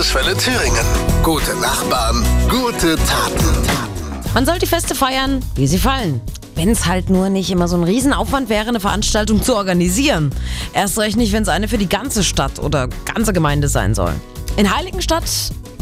Landeswelle Thüringen. Gute Nachbarn, gute Taten. Man soll die Feste feiern, wie sie fallen. Wenn es halt nur nicht immer so ein Riesenaufwand wäre, eine Veranstaltung zu organisieren. Erst recht nicht, wenn es eine für die ganze Stadt oder ganze Gemeinde sein soll. In Heiligenstadt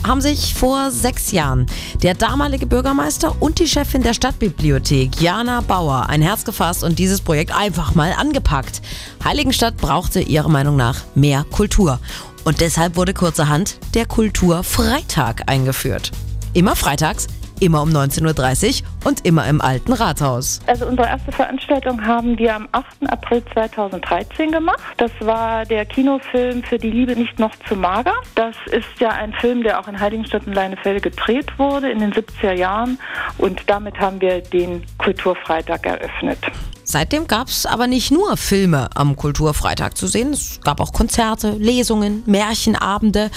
haben sich vor sechs Jahren der damalige Bürgermeister und die Chefin der Stadtbibliothek, Jana Bauer, ein Herz gefasst und dieses Projekt einfach mal angepackt. Heiligenstadt brauchte ihrer Meinung nach mehr Kultur. Und deshalb wurde kurzerhand der Kulturfreitag eingeführt. Immer freitags immer um 19.30 Uhr und immer im alten Rathaus. Also unsere erste Veranstaltung haben wir am 8. April 2013 gemacht. Das war der Kinofilm Für die Liebe nicht noch zu mager. Das ist ja ein Film, der auch in Heiligenstadt und Leinefelde gedreht wurde in den 70er Jahren und damit haben wir den Kulturfreitag eröffnet. Seitdem gab es aber nicht nur Filme am Kulturfreitag zu sehen, es gab auch Konzerte, Lesungen, Märchenabende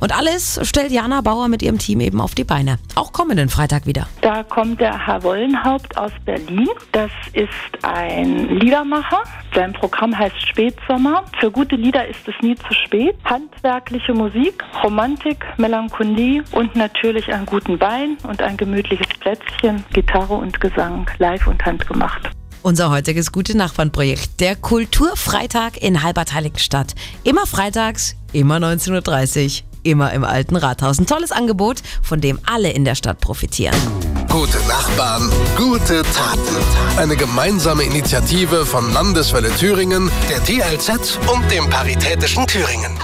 und alles stellt Jana Bauer mit ihrem Team eben auf die Beine. Auch kommenden Freitag wieder. Da kommt der Herr Wollenhaupt aus Berlin. Das ist ein Liedermacher. Sein Programm heißt Spätsommer. Für gute Lieder ist es nie zu spät. Handwerkliche Musik, Romantik, Melancholie und natürlich einen guten Wein und ein gemütliches Plätzchen, Gitarre und Gesang, live und handgemacht. Unser heutiges Gute Nachbarn-Projekt, der Kulturfreitag in Halbertheiligenstadt. Immer freitags, immer 19.30 Uhr, immer im alten Rathaus. Ein tolles Angebot, von dem alle in der Stadt profitieren. Gute Nachbarn, gute Taten. Eine gemeinsame Initiative von Landeswelle Thüringen, der TLZ und dem Paritätischen Thüringen.